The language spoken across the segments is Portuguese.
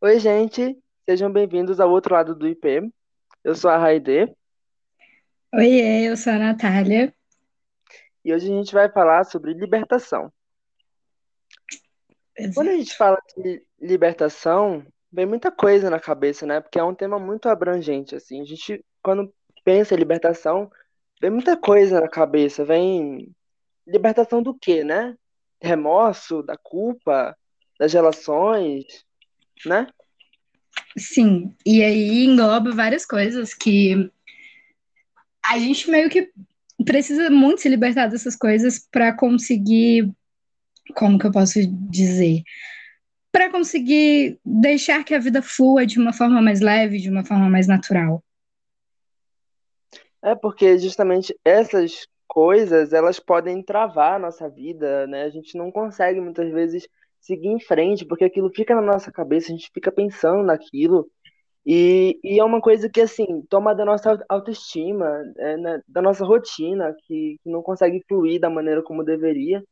Oi, gente, sejam bem-vindos ao outro lado do IP. Eu sou a Raide Oiê, eu sou a Natália. e hoje a gente vai falar sobre libertação. Quando a gente fala de libertação, vem muita coisa na cabeça, né? Porque é um tema muito abrangente, assim. A gente, quando pensa em libertação, vem muita coisa na cabeça. Vem libertação do quê, né? Remorso, da culpa, das relações, né? Sim, e aí engloba várias coisas que a gente meio que precisa muito se libertar dessas coisas para conseguir, como que eu posso dizer? Para conseguir deixar que a vida flua de uma forma mais leve, de uma forma mais natural. É porque justamente essas coisas, elas podem travar a nossa vida, né? A gente não consegue muitas vezes seguir em frente, porque aquilo fica na nossa cabeça, a gente fica pensando naquilo, e, e é uma coisa que, assim, toma da nossa autoestima, é, né? Da nossa rotina, que, que não consegue fluir da maneira como deveria,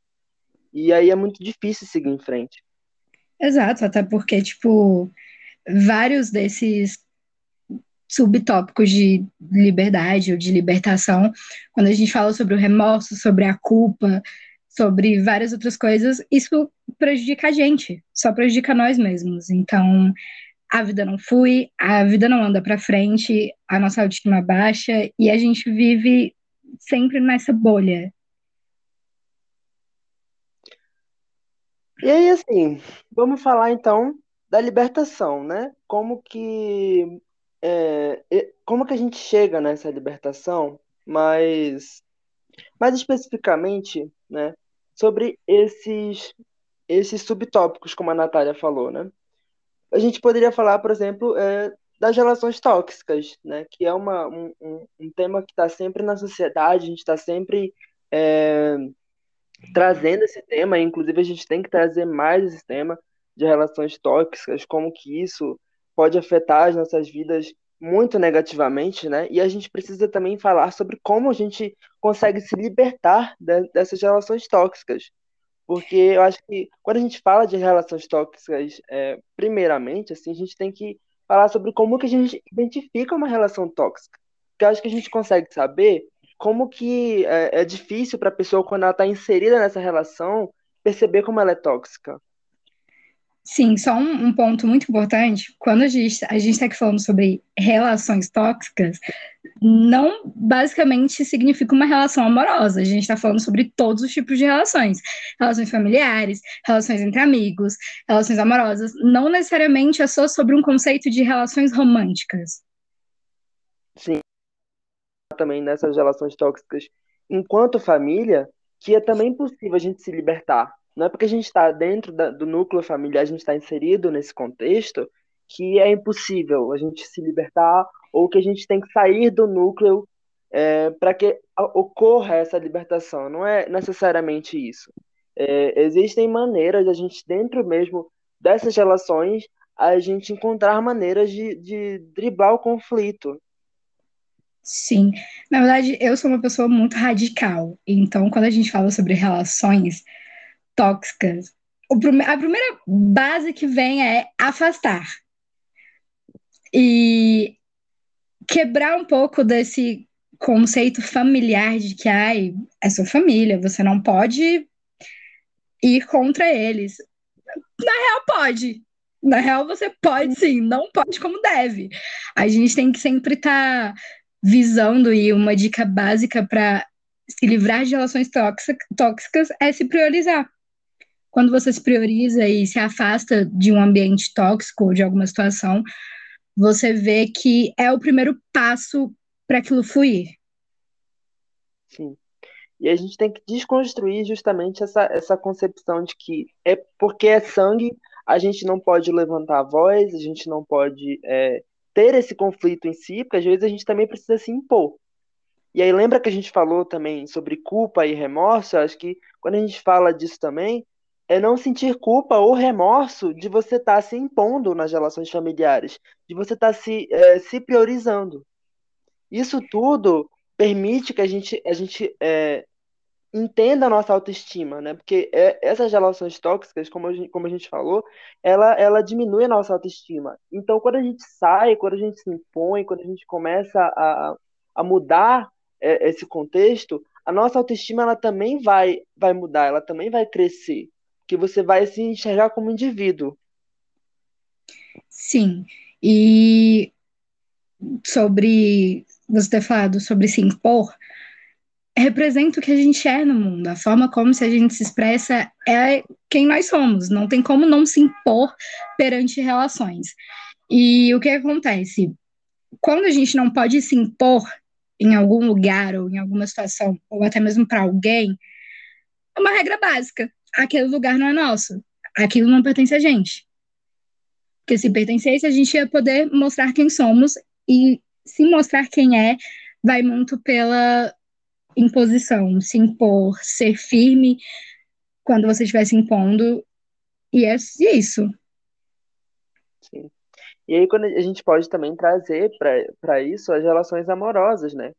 e aí é muito difícil seguir em frente. Exato, até porque, tipo, vários desses subtópicos de liberdade ou de libertação, quando a gente fala sobre o remorso, sobre a culpa, sobre várias outras coisas, isso prejudica a gente, só prejudica nós mesmos. Então, a vida não flui, a vida não anda para frente, a nossa autoestima baixa e a gente vive sempre nessa bolha. E aí, assim, vamos falar então da libertação, né? Como que é, como que a gente chega nessa libertação, mas mais especificamente, né, sobre esses esses subtópicos, como a Natália falou, né? A gente poderia falar, por exemplo, é, das relações tóxicas, né? Que é uma, um, um, tema que está sempre na sociedade, a gente está sempre é, trazendo esse tema, inclusive a gente tem que trazer mais esse tema de relações tóxicas, como que isso pode afetar as nossas vidas muito negativamente, né? E a gente precisa também falar sobre como a gente consegue se libertar de- dessas relações tóxicas. Porque eu acho que quando a gente fala de relações tóxicas, é, primeiramente, assim, a gente tem que falar sobre como que a gente identifica uma relação tóxica. Porque eu acho que a gente consegue saber como que é, é difícil para a pessoa, quando ela está inserida nessa relação, perceber como ela é tóxica. Sim, só um, um ponto muito importante, quando a gente a está aqui falando sobre relações tóxicas, não basicamente significa uma relação amorosa. A gente está falando sobre todos os tipos de relações. Relações familiares, relações entre amigos, relações amorosas. Não necessariamente é só sobre um conceito de relações românticas. Sim, também nessas relações tóxicas enquanto família, que é também possível a gente se libertar. Não é porque a gente está dentro da- do núcleo familiar, a gente está inserido nesse contexto, que é impossível a gente se libertar ou que a gente tem que sair do núcleo para que ocorra essa libertação. Não é necessariamente isso. É, existem maneiras de a gente, dentro mesmo dessas relações, a gente encontrar maneiras de, de driblar o conflito. Sim, na verdade, eu sou uma pessoa muito radical. Então, quando a gente fala sobre relações tóxicas, prime- a primeira base que vem é afastar. E quebrar um pouco desse conceito familiar de que, ai, é sua família, você não pode ir contra eles. Na real, pode. Na real, você pode sim, não pode como deve. A gente tem que sempre estar visando e uma dica básica para se livrar de relações tóxica- tóxicas é se priorizar. Quando você se prioriza e se afasta de um ambiente tóxico ou de alguma situação, você vê que é o primeiro passo para aquilo fluir. Sim. E a gente tem que desconstruir justamente essa, essa concepção de que é porque é sangue, a gente não pode levantar a voz, a gente não pode é, ter esse conflito em si, porque às vezes a gente também precisa se impor. E aí lembra que a gente falou também sobre culpa e remorso? Eu acho que quando a gente fala disso também, é não sentir culpa ou remorso de você estar se impondo nas relações familiares, de você estar se, é, se priorizando. Isso tudo permite que a gente, a gente é, entenda a nossa autoestima, né? Porque é, essas relações tóxicas, como a gente, como a gente falou, ela, ela diminui a nossa autoestima. Então, quando a gente sai, quando a gente se impõe, quando a gente começa a, a mudar é, esse contexto, a nossa autoestima ela também vai, vai mudar, ela também vai crescer, que você vai se enxergar como indivíduo. Sim, e sobre você ter falado sobre se impor, representa o que a gente é no mundo. A forma como se a gente se expressa é quem nós somos. Não tem como não se impor perante relações. E o que acontece? Quando a gente não pode se impor em algum lugar ou em alguma situação, ou até mesmo para alguém, é uma regra básica. Aquele lugar não é nosso. Aquilo não pertence a gente. Porque se pertencesse, a gente ia poder mostrar quem somos e se mostrar quem é vai muito pela imposição, se impor, ser firme quando você estiver se impondo, e é isso. Sim. E aí quando a gente pode também trazer para isso as relações amorosas, né?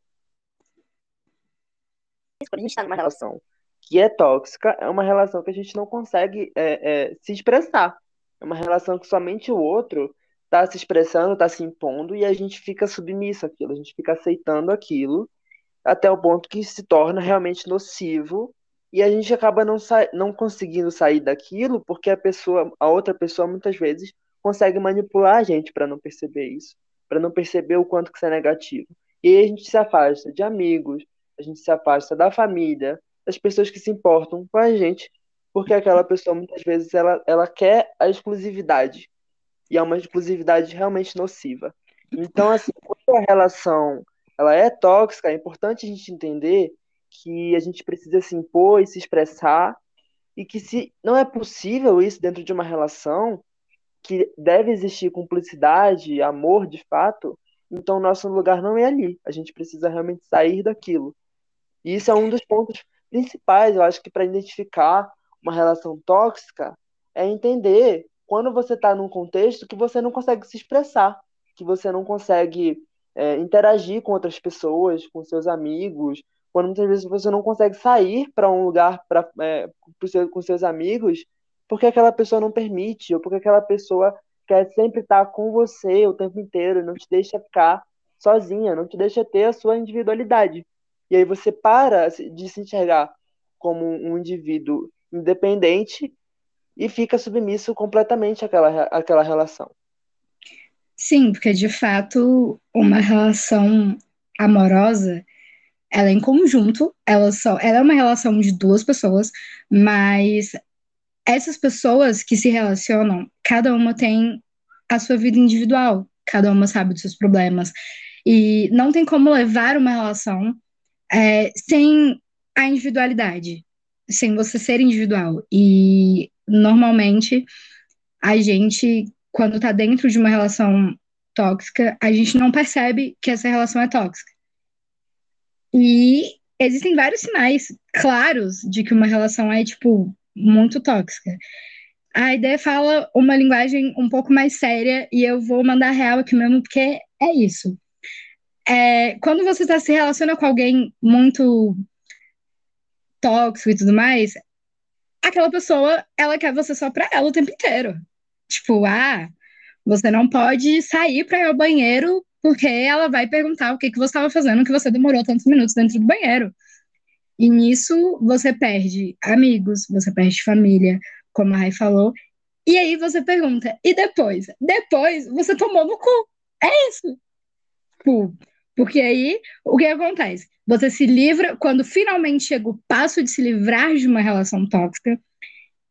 Quando a gente está numa relação que é tóxica, é uma relação que a gente não consegue é, é, se expressar. É uma relação que somente o outro está se expressando, está se impondo, e a gente fica submisso àquilo, a gente fica aceitando aquilo até o ponto que se torna realmente nocivo e a gente acaba não, não conseguindo sair daquilo porque a pessoa, a outra pessoa muitas vezes consegue manipular a gente para não perceber isso, para não perceber o quanto que isso é negativo. E aí a gente se afasta de amigos, a gente se afasta da família, das pessoas que se importam com a gente, porque aquela pessoa muitas vezes ela, ela quer a exclusividade e é uma exclusividade realmente nociva. Então, assim, quando a relação ela é tóxica, é importante a gente entender que a gente precisa se impor e se expressar, e que se não é possível isso dentro de uma relação, que deve existir cumplicidade, amor de fato, então nosso lugar não é ali. A gente precisa realmente sair daquilo. E isso é um dos pontos principais, eu acho que para identificar uma relação tóxica é entender quando você está num contexto que você não consegue se expressar, que você não consegue é, interagir com outras pessoas, com seus amigos, quando muitas vezes você não consegue sair para um lugar pra, é, seu, com seus amigos, porque aquela pessoa não permite, ou porque aquela pessoa quer sempre estar com você o tempo inteiro, não te deixa ficar sozinha, não te deixa ter a sua individualidade. E aí você para de se enxergar como um indivíduo independente e fica submisso completamente àquela, àquela relação. Sim, porque de fato uma relação amorosa, ela é em conjunto, ela só, ela é uma relação de duas pessoas, mas essas pessoas que se relacionam, cada uma tem a sua vida individual, cada uma sabe dos seus problemas e não tem como levar uma relação é, sem a individualidade, sem você ser individual. E normalmente a gente quando está dentro de uma relação tóxica, a gente não percebe que essa relação é tóxica. E existem vários sinais claros de que uma relação é, tipo, muito tóxica. A ideia fala uma linguagem um pouco mais séria e eu vou mandar real aqui mesmo, porque é isso. É, quando você tá, se relaciona com alguém muito tóxico e tudo mais, aquela pessoa, ela quer você só pra ela o tempo inteiro. Tipo, ah, você não pode sair para ir ao banheiro porque ela vai perguntar o que, que você estava fazendo, que você demorou tantos minutos dentro do banheiro. E nisso você perde amigos, você perde família, como a Rai falou. E aí você pergunta, e depois? Depois você tomou no cu. É isso. Porque aí o que acontece? Você se livra, quando finalmente chega o passo de se livrar de uma relação tóxica,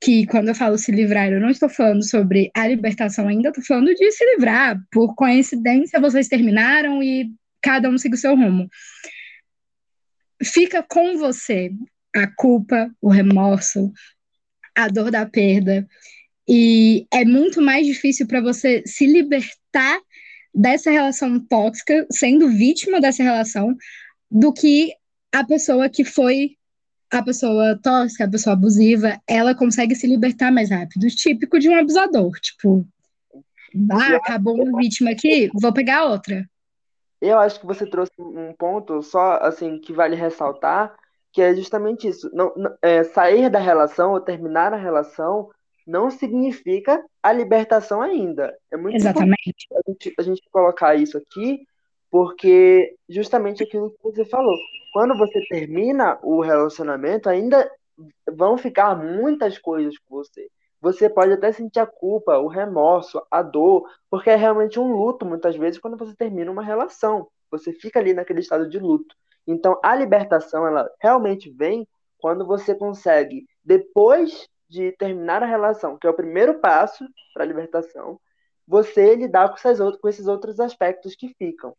que quando eu falo se livrar, eu não estou falando sobre a libertação ainda, estou falando de se livrar. Por coincidência, vocês terminaram e cada um segue o seu rumo. Fica com você a culpa, o remorso, a dor da perda. E é muito mais difícil para você se libertar dessa relação tóxica, sendo vítima dessa relação, do que a pessoa que foi a pessoa tóxica, a pessoa abusiva, ela consegue se libertar mais rápido. Típico de um abusador, tipo, ah, acabou uma vítima aqui, vou pegar outra. Eu acho que você trouxe um ponto só, assim, que vale ressaltar, que é justamente isso. Não, não é, sair da relação ou terminar a relação não significa a libertação ainda. É muito Exatamente. A gente, a gente colocar isso aqui, porque justamente aquilo que você falou. Quando você termina o relacionamento, ainda vão ficar muitas coisas com você. Você pode até sentir a culpa, o remorso, a dor, porque é realmente um luto muitas vezes quando você termina uma relação. Você fica ali naquele estado de luto. Então, a libertação, ela realmente vem quando você consegue, depois de terminar a relação, que é o primeiro passo para a libertação, você lidar com, outras, com esses outros aspectos que ficam.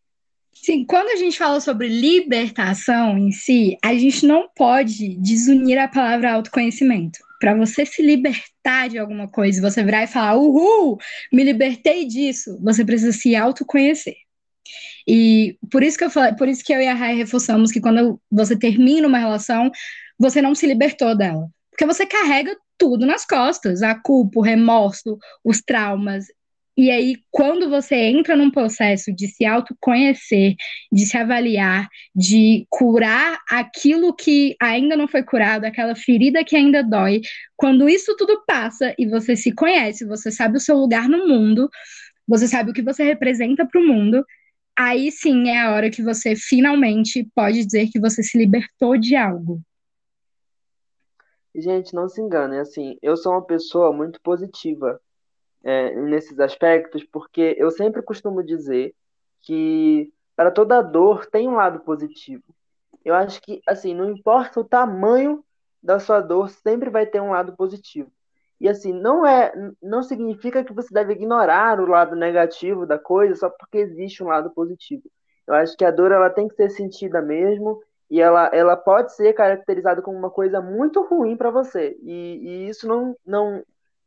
Sim, quando a gente fala sobre libertação em si, a gente não pode desunir a palavra autoconhecimento. Para você se libertar de alguma coisa, você virar e falar, uhul, me libertei disso, você precisa se autoconhecer. E por isso que eu falei, por isso que eu e a Rai reforçamos que quando você termina uma relação, você não se libertou dela. Porque você carrega tudo nas costas, a culpa, o remorso, os traumas. E aí, quando você entra num processo de se autoconhecer, de se avaliar, de curar aquilo que ainda não foi curado, aquela ferida que ainda dói, quando isso tudo passa e você se conhece, você sabe o seu lugar no mundo, você sabe o que você representa para o mundo, aí sim é a hora que você finalmente pode dizer que você se libertou de algo. Gente, não se engane, assim, eu sou uma pessoa muito positiva é, nesses aspectos, porque eu sempre costumo dizer que para toda dor tem um lado positivo. Eu acho que, assim, não importa o tamanho da sua dor, sempre vai ter um lado positivo. E assim, não é, não significa que você deve ignorar o lado negativo da coisa só porque existe um lado positivo. Eu acho que a dor ela tem que ser sentida mesmo e ela, ela pode ser caracterizada como uma coisa muito ruim para você. E, e, isso não, não,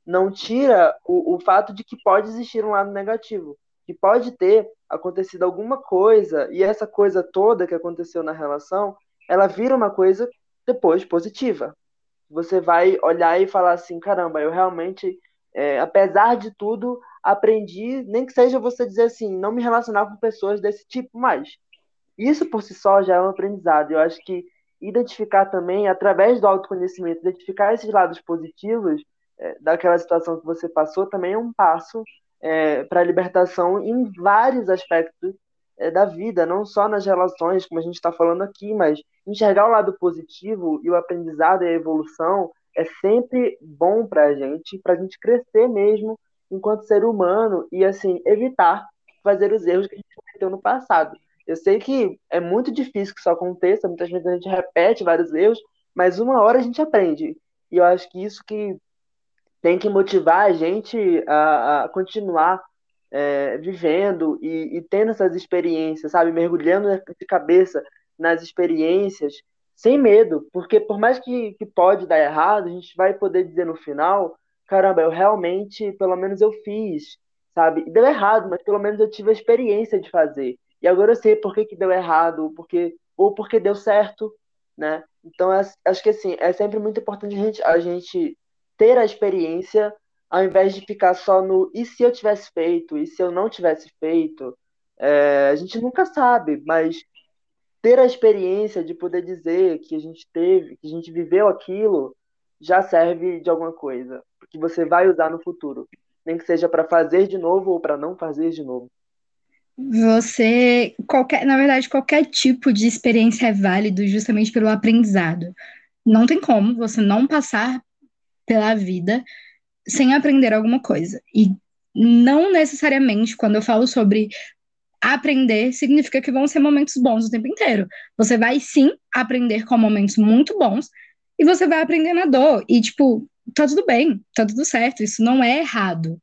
não tira o, o fato de que pode existir um lado negativo, que pode ter acontecido alguma coisa e essa coisa toda que aconteceu na relação, ela vira uma coisa depois positiva. Você vai olhar e falar assim, caramba, eu realmente, é, apesar de tudo, aprendi, nem que seja você dizer assim, não me relacionar com pessoas desse tipo mais. Isso por si só já é um aprendizado. Eu acho que identificar também, através do autoconhecimento, identificar esses lados positivos, é, daquela situação que você passou também é um passo é, para a libertação em vários aspectos é, da vida, não só nas relações, como a gente está falando aqui, mas enxergar o lado positivo e o aprendizado e a evolução é sempre bom para a gente, para a gente crescer mesmo enquanto ser humano e assim evitar fazer os erros que a gente cometeu no passado. Eu sei que é muito difícil que isso aconteça, muitas vezes a gente repete vários erros, mas uma hora a gente aprende. E eu acho que isso que tem que motivar a gente a, a continuar é, vivendo e, e, tendo essas experiências, sabe? Mergulhando de cabeça nas experiências, sem medo, porque por mais que, que pode dar errado, a gente vai poder dizer no final, caramba, eu realmente, pelo menos eu fiz, sabe? Deu errado, mas pelo menos eu tive a experiência de fazer. E agora eu sei por que, que deu errado, porque, ou porque deu certo, né? Então, acho que assim, é sempre muito importante a gente, a gente ter a experiência ao invés de ficar só no e se eu tivesse feito, e se eu não tivesse feito. É, a gente nunca sabe, mas ter a experiência de poder dizer que a gente teve, que a gente viveu aquilo, já serve de alguma coisa, que você vai usar no futuro, nem que seja para fazer de novo ou para não fazer de novo. Você, qualquer, na verdade, qualquer tipo de experiência é válido justamente pelo aprendizado. Não tem como você não passar pela vida sem aprender alguma coisa. E não necessariamente, quando eu falo sobre aprender, significa que vão ser momentos bons o tempo inteiro. Você vai sim aprender com momentos muito bons e você vai aprender na dor. E, tipo, tá tudo bem, tá tudo certo, isso não é errado.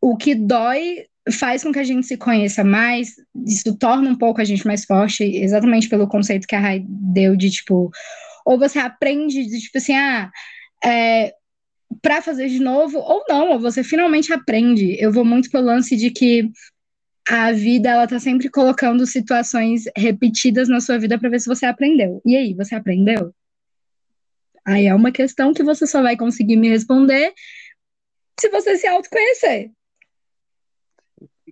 O que dói faz com que a gente se conheça mais, isso torna um pouco a gente mais forte, exatamente pelo conceito que a Rai deu de, tipo, ou você aprende de tipo assim, ah, é, para fazer de novo, ou não, ou você finalmente aprende. Eu vou muito pelo lance de que a vida ela tá sempre colocando situações repetidas na sua vida para ver se você aprendeu. E aí, você aprendeu? Aí é uma questão que você só vai conseguir me responder se você se autoconhecer.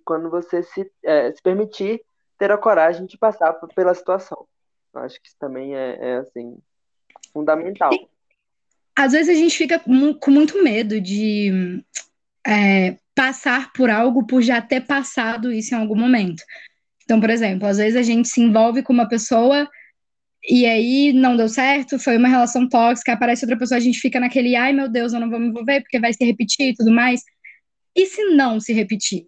Quando você se, é, se permitir ter a coragem de passar pela situação. Eu acho que isso também é, é assim, fundamental. E, às vezes a gente fica com muito medo de é, passar por algo por já ter passado isso em algum momento. Então, por exemplo, às vezes a gente se envolve com uma pessoa e aí não deu certo, foi uma relação tóxica, aparece outra pessoa, a gente fica naquele, ai meu Deus, eu não vou me envolver porque vai se repetir e tudo mais. E se não se repetir?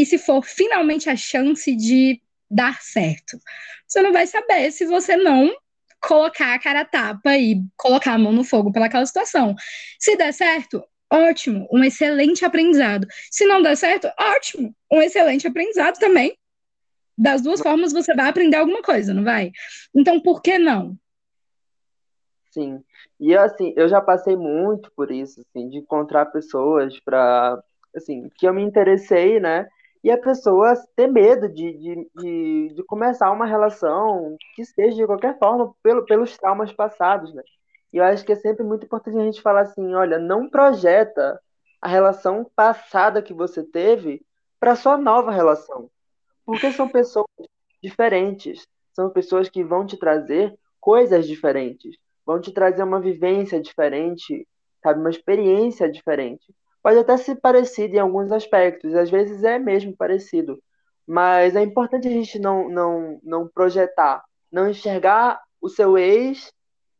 E se for finalmente a chance de dar certo? Você não vai saber se você não colocar a cara a tapa e colocar a mão no fogo pelaquela situação. Se der certo, ótimo, um excelente aprendizado. Se não der certo, ótimo, um excelente aprendizado também. Das duas formas você vai aprender alguma coisa, não vai? Então, por que não? Sim. E assim, eu já passei muito por isso, assim, de encontrar pessoas para assim, que eu me interessei, né? E a pessoa ter medo de, de, de, de, começar uma relação que seja de qualquer forma pelo, pelos traumas passados, né? E eu acho que é sempre muito importante a gente falar assim, olha, não projeta a relação passada que você teve para sua nova relação. Porque são pessoas diferentes, são pessoas que vão te trazer coisas diferentes, vão te trazer uma vivência diferente, sabe, uma experiência diferente. Pode até ser parecido em alguns aspectos, às vezes é mesmo parecido, mas é importante a gente não, não, não projetar, não enxergar o seu ex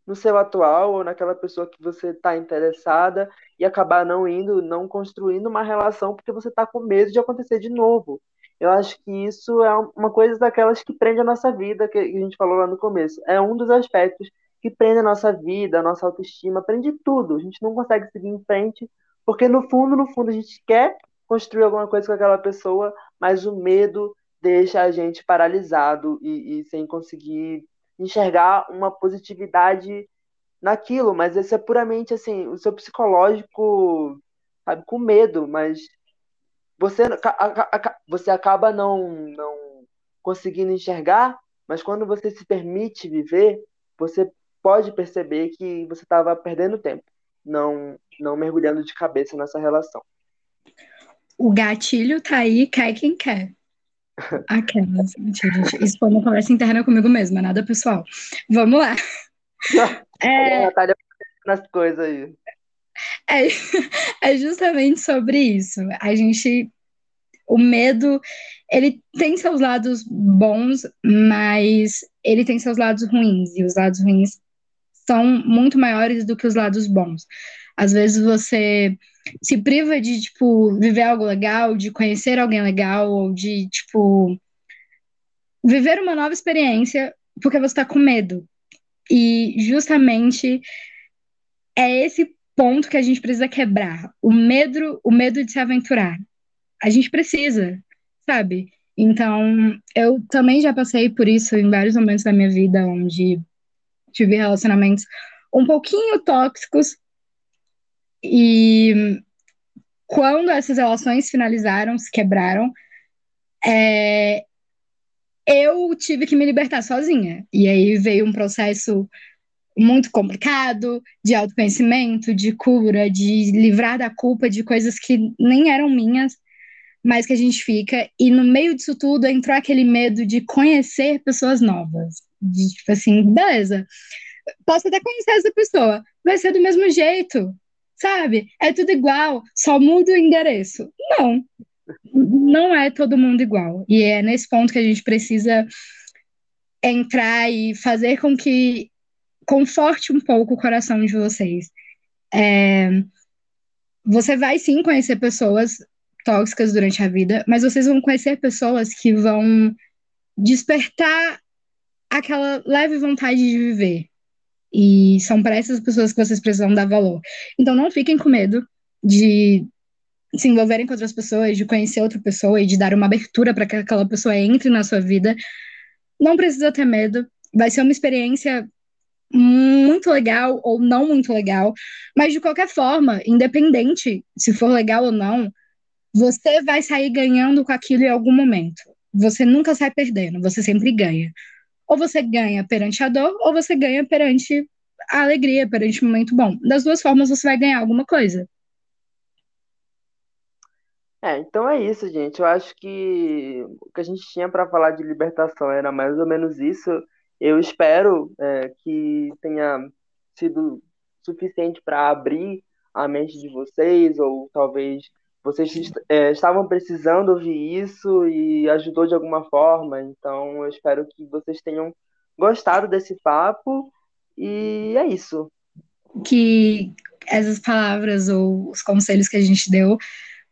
no seu atual ou naquela pessoa que você está interessada e acabar não indo, não construindo uma relação porque você está com medo de acontecer de novo. Eu acho que isso é uma coisa daquelas que prende a nossa vida, que a gente falou lá no começo. É um dos aspectos que prende a nossa vida, a nossa autoestima, prende tudo. A gente não consegue seguir em frente porque no fundo, no fundo, a gente quer construir alguma coisa com aquela pessoa, mas o medo deixa a gente paralisado e, e sem conseguir enxergar uma positividade naquilo. Mas esse é puramente assim, o seu psicológico, sabe, com medo, mas você, você acaba não, não conseguindo enxergar, mas quando você se permite viver, você pode perceber que você estava perdendo tempo não, não mergulhando de cabeça nessa relação. O gatilho tá aí, cai quem quer. Aquelas. Isso foi uma conversa interna comigo mesma, é nada pessoal. Vamos lá. É, Natália nas coisas aí. É, é justamente sobre isso. A gente. O medo, ele tem seus lados bons, mas ele tem seus lados ruins. E os lados ruins são muito maiores do que os lados bons. Às vezes você se priva de, tipo, viver algo legal, de conhecer alguém legal, ou de, tipo, viver uma nova experiência porque você está com medo. E justamente é esse ponto que a gente precisa quebrar. O medo, o medo de se aventurar. A gente precisa, sabe? Então, eu também já passei por isso em vários momentos da minha vida, onde tive relacionamentos um pouquinho tóxicos e quando essas relações finalizaram, se quebraram, é, eu tive que me libertar sozinha. E aí veio um processo muito complicado de autoconhecimento, de cura, de livrar da culpa de coisas que nem eram minhas, mas que a gente fica. E no meio disso tudo entrou aquele medo de conhecer pessoas novas de tipo assim, beleza, posso até conhecer essa pessoa, vai ser do mesmo jeito, sabe? É tudo igual, só muda o endereço. Não, não é todo mundo igual. E é nesse ponto que a gente precisa entrar e fazer com que conforte um pouco o coração de vocês. É, você vai sim conhecer pessoas tóxicas durante a vida, mas vocês vão conhecer pessoas que vão despertar aquela leve vontade de viver. E são para essas pessoas que vocês precisam dar valor. Então não fiquem com medo de se envolverem com outras pessoas, de conhecer outra pessoa e de dar uma abertura para que aquela pessoa entre na sua vida. Não precisa ter medo. Vai ser uma experiência muito legal ou não muito legal, mas de qualquer forma, independente se for legal ou não, você vai sair ganhando com aquilo em algum momento. Você nunca sai perdendo, você sempre ganha. Ou você ganha perante a dor, ou você ganha perante a alegria, perante um momento bom. Das duas formas, você vai ganhar alguma coisa. É, então é isso, gente. Eu acho que o que a gente tinha para falar de libertação era mais ou menos isso. Eu espero é, que tenha sido suficiente para abrir a mente de vocês, ou talvez vocês é, estavam precisando ouvir isso e ajudou de alguma forma. Então, eu espero que vocês tenham gostado desse papo. E é isso. Que essas palavras ou os conselhos que a gente deu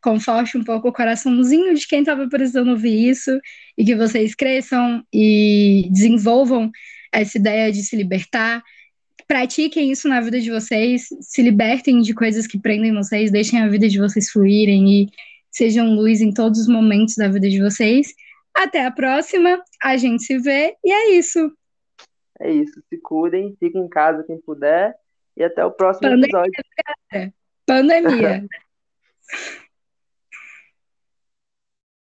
conforte um pouco o coraçãozinho de quem estava precisando ouvir isso e que vocês cresçam e desenvolvam essa ideia de se libertar. Pratiquem isso na vida de vocês, se libertem de coisas que prendem vocês, deixem a vida de vocês fluírem e sejam luz em todos os momentos da vida de vocês. Até a próxima, a gente se vê e é isso. É isso, se cuidem, fiquem em casa quem puder e até o próximo Pandemia, episódio. Cara. Pandemia.